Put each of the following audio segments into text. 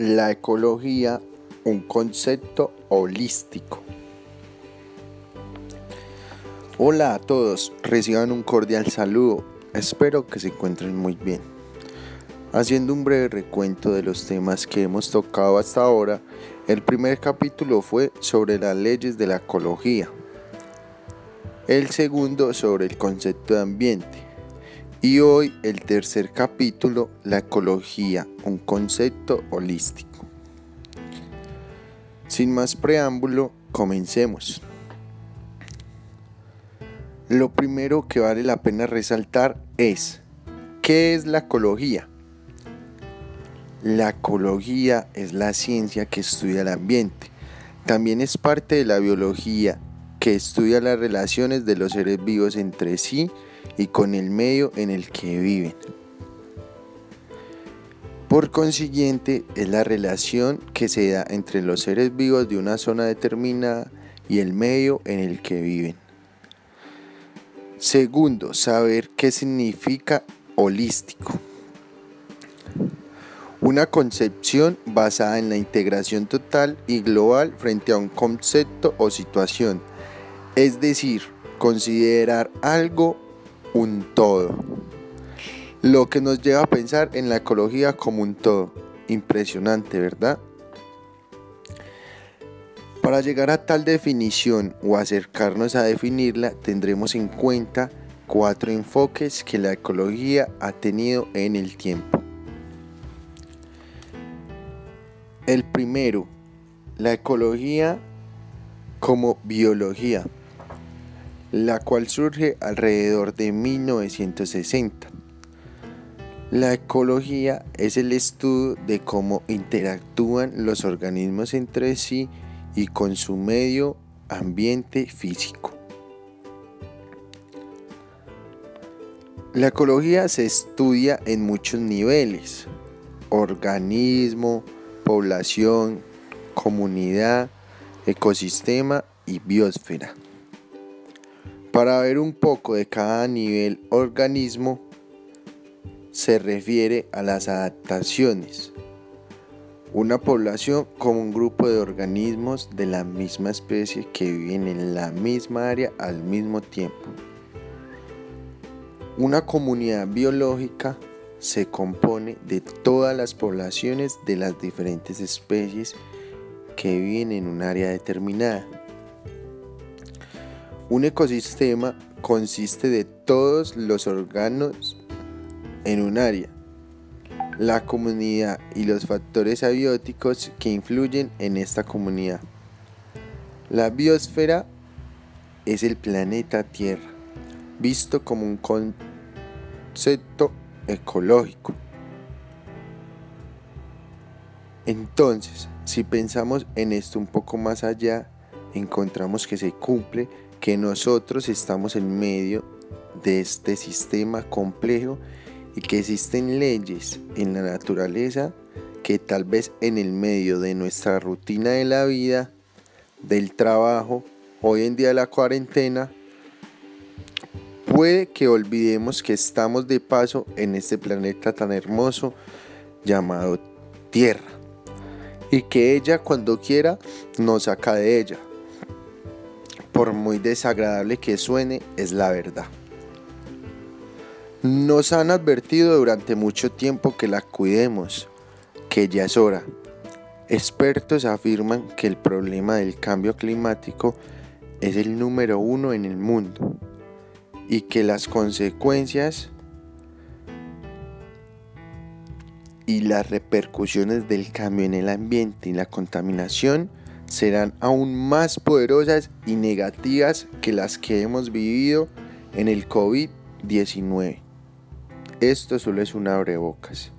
La ecología, un concepto holístico. Hola a todos, reciban un cordial saludo. Espero que se encuentren muy bien. Haciendo un breve recuento de los temas que hemos tocado hasta ahora, el primer capítulo fue sobre las leyes de la ecología. El segundo sobre el concepto de ambiente y hoy el tercer capítulo, la ecología, un concepto holístico. Sin más preámbulo, comencemos. Lo primero que vale la pena resaltar es, ¿qué es la ecología? La ecología es la ciencia que estudia el ambiente. También es parte de la biología que estudia las relaciones de los seres vivos entre sí y con el medio en el que viven. Por consiguiente, es la relación que se da entre los seres vivos de una zona determinada y el medio en el que viven. Segundo, saber qué significa holístico. Una concepción basada en la integración total y global frente a un concepto o situación. Es decir, considerar algo un todo. Lo que nos lleva a pensar en la ecología como un todo. Impresionante, ¿verdad? Para llegar a tal definición o acercarnos a definirla, tendremos en cuenta cuatro enfoques que la ecología ha tenido en el tiempo. El primero, la ecología como biología la cual surge alrededor de 1960. La ecología es el estudio de cómo interactúan los organismos entre sí y con su medio ambiente físico. La ecología se estudia en muchos niveles, organismo, población, comunidad, ecosistema y biosfera. Para ver un poco de cada nivel organismo, se refiere a las adaptaciones. Una población como un grupo de organismos de la misma especie que viven en la misma área al mismo tiempo. Una comunidad biológica se compone de todas las poblaciones de las diferentes especies que viven en un área determinada. Un ecosistema consiste de todos los órganos en un área, la comunidad y los factores abióticos que influyen en esta comunidad. La biosfera es el planeta Tierra, visto como un concepto ecológico. Entonces, si pensamos en esto un poco más allá, encontramos que se cumple que nosotros estamos en medio de este sistema complejo y que existen leyes en la naturaleza que tal vez en el medio de nuestra rutina de la vida, del trabajo, hoy en día la cuarentena, puede que olvidemos que estamos de paso en este planeta tan hermoso llamado Tierra y que ella cuando quiera nos saca de ella por muy desagradable que suene, es la verdad. Nos han advertido durante mucho tiempo que la cuidemos, que ya es hora. Expertos afirman que el problema del cambio climático es el número uno en el mundo y que las consecuencias y las repercusiones del cambio en el ambiente y la contaminación serán aún más poderosas y negativas que las que hemos vivido en el COVID-19. Esto solo es un abrebocas.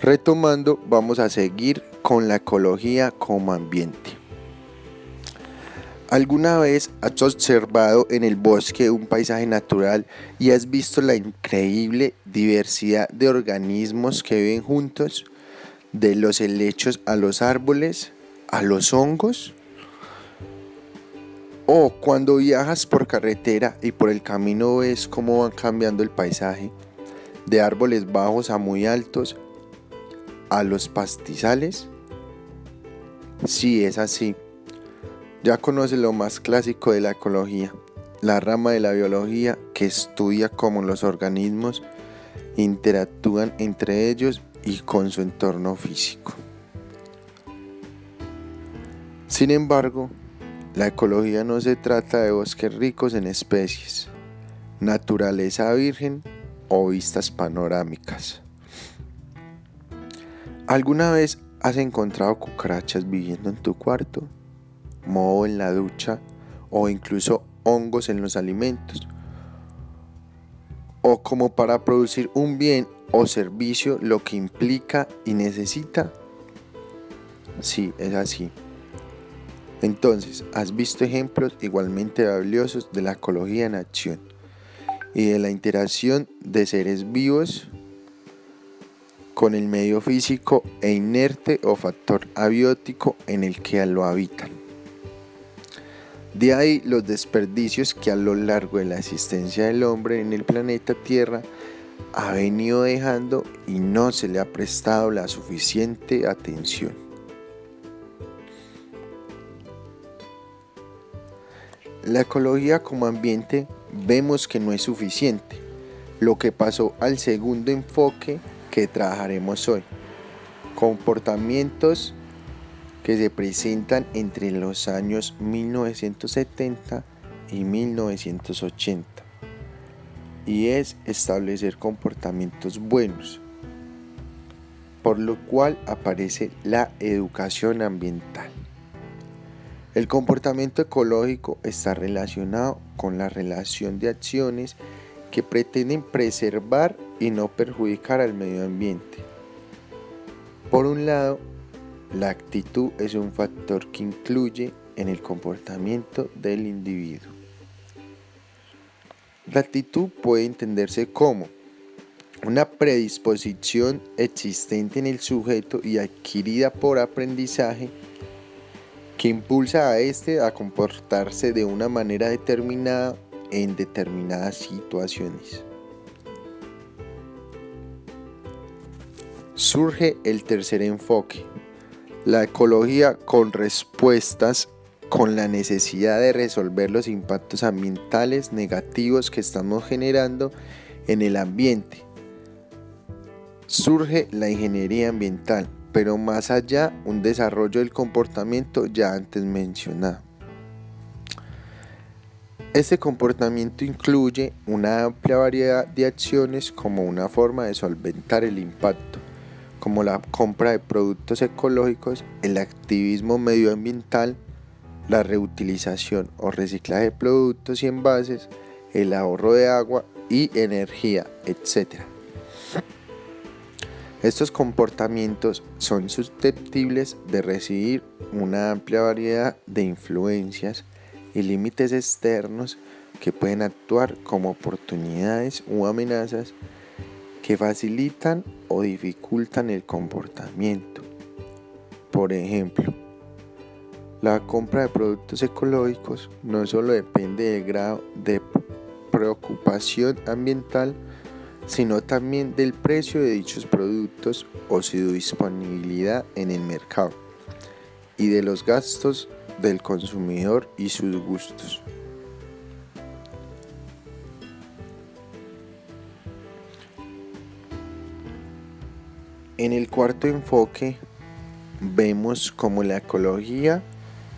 Retomando, vamos a seguir con la ecología como ambiente. ¿Alguna vez has observado en el bosque un paisaje natural y has visto la increíble diversidad de organismos que viven juntos? De los helechos a los árboles, a los hongos. O cuando viajas por carretera y por el camino ves cómo van cambiando el paisaje, de árboles bajos a muy altos, a los pastizales. Sí, es así. Ya conoces lo más clásico de la ecología, la rama de la biología que estudia cómo los organismos interactúan entre ellos y con su entorno físico. Sin embargo, la ecología no se trata de bosques ricos en especies, naturaleza virgen o vistas panorámicas. ¿Alguna vez has encontrado cucarachas viviendo en tu cuarto, moho en la ducha o incluso hongos en los alimentos? O como para producir un bien o servicio lo que implica y necesita? Sí, es así. Entonces, has visto ejemplos igualmente valiosos de la ecología en acción y de la interacción de seres vivos con el medio físico e inerte o factor abiótico en el que lo habitan. De ahí los desperdicios que a lo largo de la existencia del hombre en el planeta Tierra ha venido dejando y no se le ha prestado la suficiente atención. La ecología como ambiente vemos que no es suficiente, lo que pasó al segundo enfoque que trabajaremos hoy. Comportamientos que se presentan entre los años 1970 y 1980 y es establecer comportamientos buenos, por lo cual aparece la educación ambiental. El comportamiento ecológico está relacionado con la relación de acciones que pretenden preservar y no perjudicar al medio ambiente. Por un lado, la actitud es un factor que incluye en el comportamiento del individuo. La actitud puede entenderse como una predisposición existente en el sujeto y adquirida por aprendizaje que impulsa a éste a comportarse de una manera determinada en determinadas situaciones. Surge el tercer enfoque, la ecología con respuestas con la necesidad de resolver los impactos ambientales negativos que estamos generando en el ambiente. Surge la ingeniería ambiental, pero más allá un desarrollo del comportamiento ya antes mencionado. Este comportamiento incluye una amplia variedad de acciones como una forma de solventar el impacto, como la compra de productos ecológicos, el activismo medioambiental, la reutilización o reciclaje de productos y envases, el ahorro de agua y energía, etc. Estos comportamientos son susceptibles de recibir una amplia variedad de influencias y límites externos que pueden actuar como oportunidades o amenazas que facilitan o dificultan el comportamiento. Por ejemplo, la compra de productos ecológicos no solo depende del grado de preocupación ambiental, sino también del precio de dichos productos o su disponibilidad en el mercado y de los gastos del consumidor y sus gustos. En el cuarto enfoque vemos cómo la ecología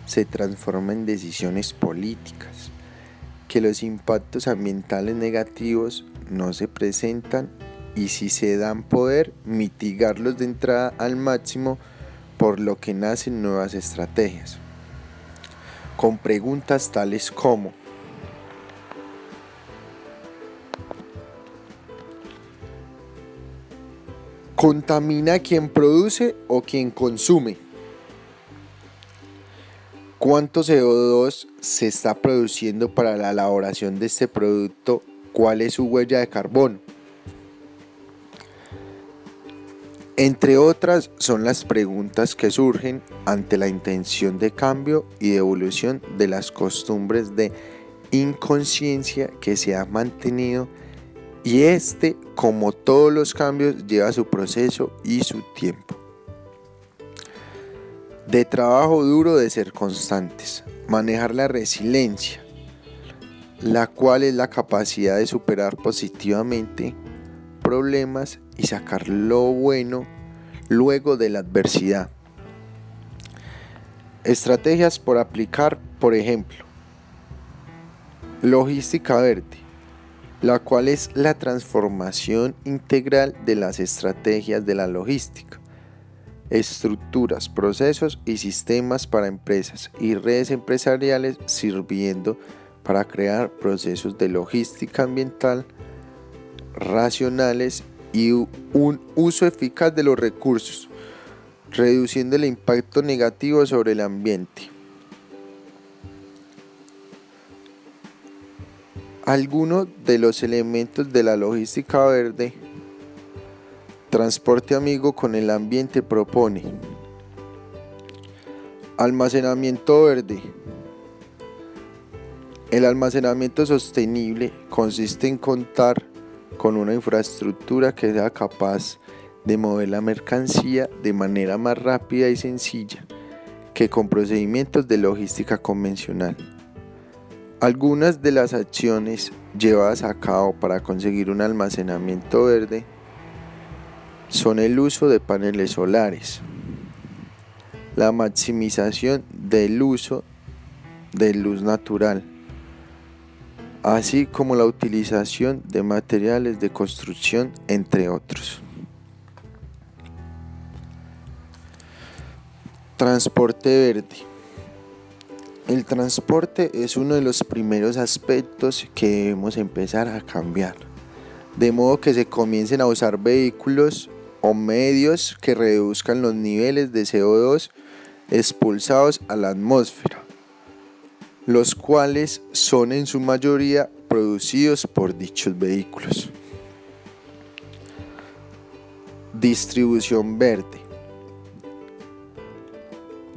se transforma en decisiones políticas, que los impactos ambientales negativos no se presentan y si se dan poder, mitigarlos de entrada al máximo, por lo que nacen nuevas estrategias. Con preguntas tales como, ¿contamina quien produce o quien consume? ¿Cuánto CO2 se está produciendo para la elaboración de este producto cuál es su huella de carbono. Entre otras son las preguntas que surgen ante la intención de cambio y de evolución de las costumbres de inconsciencia que se ha mantenido y este, como todos los cambios, lleva su proceso y su tiempo. De trabajo duro de ser constantes, manejar la resiliencia, la cual es la capacidad de superar positivamente problemas y sacar lo bueno luego de la adversidad. Estrategias por aplicar, por ejemplo, logística verde, la cual es la transformación integral de las estrategias de la logística, estructuras, procesos y sistemas para empresas y redes empresariales sirviendo para crear procesos de logística ambiental racionales y un uso eficaz de los recursos, reduciendo el impacto negativo sobre el ambiente. Algunos de los elementos de la logística verde, transporte amigo con el ambiente propone almacenamiento verde. El almacenamiento sostenible consiste en contar con una infraestructura que sea capaz de mover la mercancía de manera más rápida y sencilla que con procedimientos de logística convencional. Algunas de las acciones llevadas a cabo para conseguir un almacenamiento verde son el uso de paneles solares, la maximización del uso de luz natural, así como la utilización de materiales de construcción, entre otros. Transporte verde. El transporte es uno de los primeros aspectos que debemos empezar a cambiar, de modo que se comiencen a usar vehículos o medios que reduzcan los niveles de CO2 expulsados a la atmósfera, los cuales son en su mayoría producidos por dichos vehículos. Distribución verde.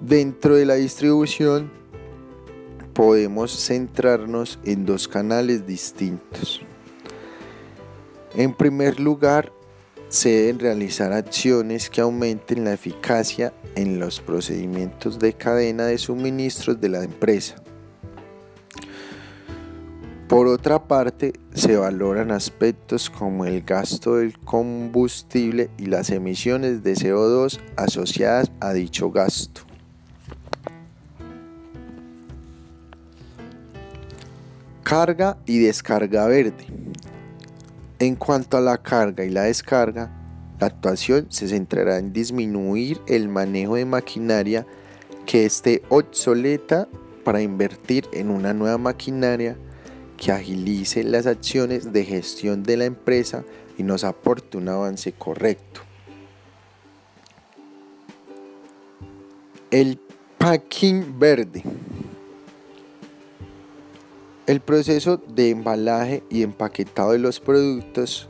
Dentro de la distribución podemos centrarnos en dos canales distintos. En primer lugar, se deben realizar acciones que aumenten la eficacia en los procedimientos de cadena de suministros de la empresa. Por otra parte, se valoran aspectos como el gasto del combustible y las emisiones de CO2 asociadas a dicho gasto. Carga y descarga verde. En cuanto a la carga y la descarga, la actuación se centrará en disminuir el manejo de maquinaria que esté obsoleta para invertir en una nueva maquinaria que agilice las acciones de gestión de la empresa y nos aporte un avance correcto. El packing verde. El proceso de embalaje y empaquetado de los productos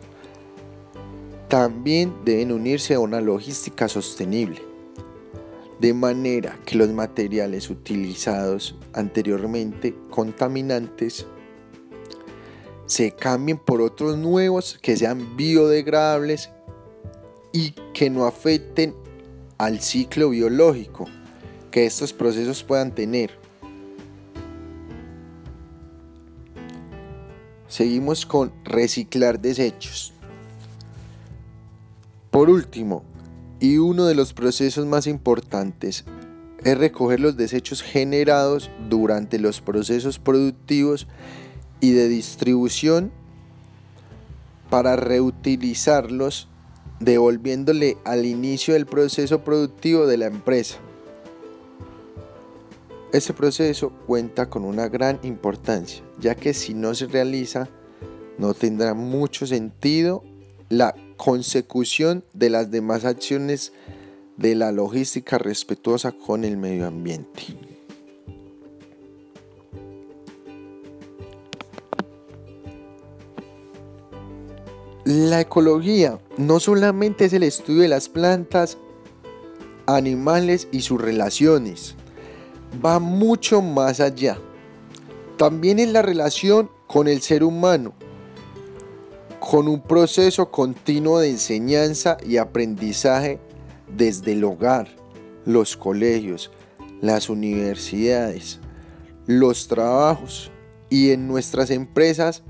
también deben unirse a una logística sostenible, de manera que los materiales utilizados anteriormente contaminantes se cambien por otros nuevos que sean biodegradables y que no afecten al ciclo biológico que estos procesos puedan tener Seguimos con reciclar desechos. Por último, y uno de los procesos más importantes, es recoger los desechos generados durante los procesos productivos y de distribución para reutilizarlos devolviéndole al inicio del proceso productivo de la empresa. Este proceso cuenta con una gran importancia, ya que si no se realiza, no tendrá mucho sentido la consecución de las demás acciones de la logística respetuosa con el medio ambiente. La ecología no solamente es el estudio de las plantas, animales y sus relaciones, va mucho más allá. También es la relación con el ser humano, con un proceso continuo de enseñanza y aprendizaje desde el hogar, los colegios, las universidades, los trabajos y en nuestras empresas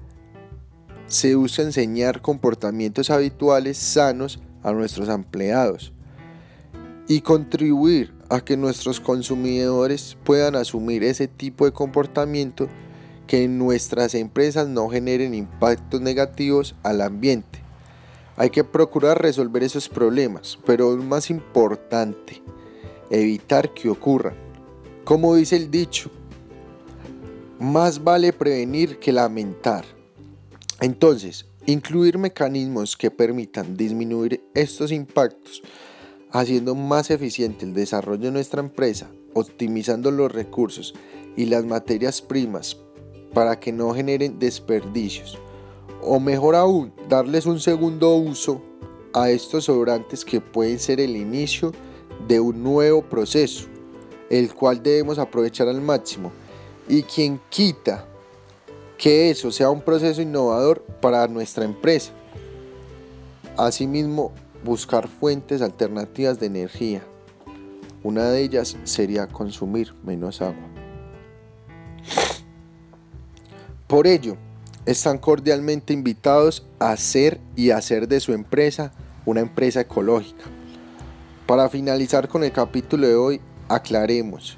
se usa enseñar comportamientos habituales sanos a nuestros empleados y contribuir a que nuestros consumidores puedan asumir ese tipo de comportamiento que nuestras empresas no generen impactos negativos al ambiente. Hay que procurar resolver esos problemas, pero lo más importante, evitar que ocurran. Como dice el dicho, más vale prevenir que lamentar. Entonces, incluir mecanismos que permitan disminuir estos impactos, haciendo más eficiente el desarrollo de nuestra empresa, optimizando los recursos y las materias primas para que no generen desperdicios o mejor aún, darles un segundo uso a estos sobrantes que pueden ser el inicio de un nuevo proceso, el cual debemos aprovechar al máximo. Y quien quita que eso sea un proceso innovador para nuestra empresa. Asimismo, buscar fuentes alternativas de energía. Una de ellas sería consumir menos agua. Por ello, están cordialmente invitados a ser y hacer de su empresa una empresa ecológica. Para finalizar con el capítulo de hoy, aclaremos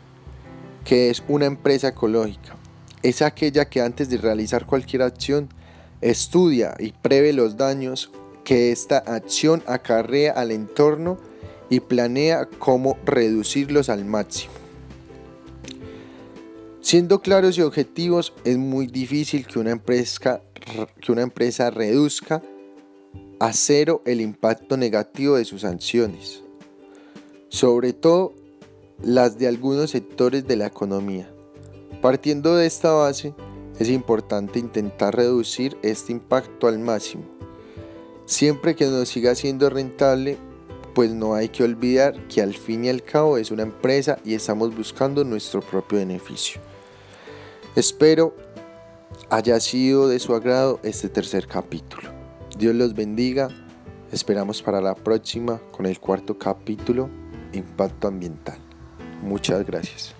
que es una empresa ecológica. Es aquella que antes de realizar cualquier acción estudia y prevé los daños que esta acción acarrea al entorno y planea cómo reducirlos al máximo. Siendo claros y objetivos, es muy difícil que una empresa, que una empresa reduzca a cero el impacto negativo de sus sanciones, sobre todo las de algunos sectores de la economía. Partiendo de esta base, es importante intentar reducir este impacto al máximo, siempre que nos siga siendo rentable, pues no hay que olvidar que al fin y al cabo es una empresa y estamos buscando nuestro propio beneficio. Espero haya sido de su agrado este tercer capítulo. Dios los bendiga. Esperamos para la próxima con el cuarto capítulo, Impacto Ambiental. Muchas gracias.